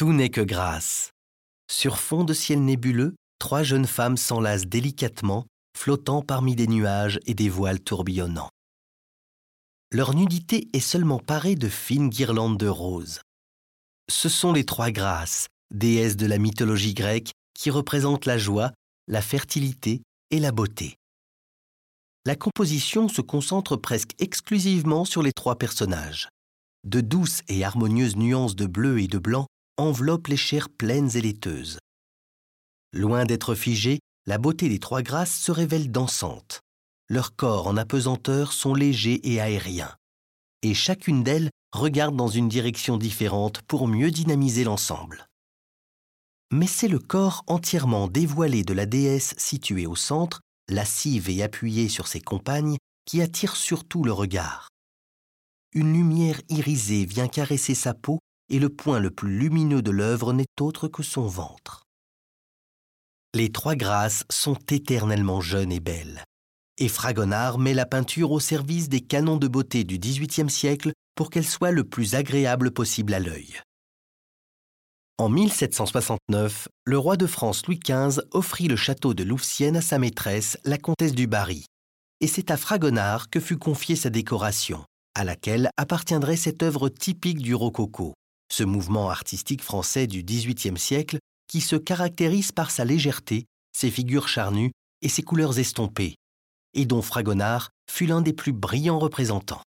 Tout n'est que grâce. Sur fond de ciel nébuleux, trois jeunes femmes s'enlacent délicatement, flottant parmi des nuages et des voiles tourbillonnants. Leur nudité est seulement parée de fines guirlandes de roses. Ce sont les trois grâces, déesses de la mythologie grecque, qui représentent la joie, la fertilité et la beauté. La composition se concentre presque exclusivement sur les trois personnages. De douces et harmonieuses nuances de bleu et de blanc enveloppent les chairs pleines et laiteuses. Loin d'être figée, la beauté des trois grâces se révèle dansante. Leurs corps en apesanteur sont légers et aériens. Et chacune d'elles regarde dans une direction différente pour mieux dynamiser l'ensemble. Mais c'est le corps entièrement dévoilé de la déesse située au centre, lascive et appuyée sur ses compagnes, qui attire surtout le regard. Une lumière irisée vient caresser sa peau et le point le plus lumineux de l'œuvre n'est autre que son ventre. Les trois grâces sont éternellement jeunes et belles. Et Fragonard met la peinture au service des canons de beauté du XVIIIe siècle pour qu'elle soit le plus agréable possible à l'œil. En 1769, le roi de France Louis XV offrit le château de Louvciennes à sa maîtresse, la comtesse du Barry. Et c'est à Fragonard que fut confiée sa décoration, à laquelle appartiendrait cette œuvre typique du rococo, ce mouvement artistique français du XVIIIe siècle qui se caractérise par sa légèreté, ses figures charnues et ses couleurs estompées, et dont Fragonard fut l'un des plus brillants représentants.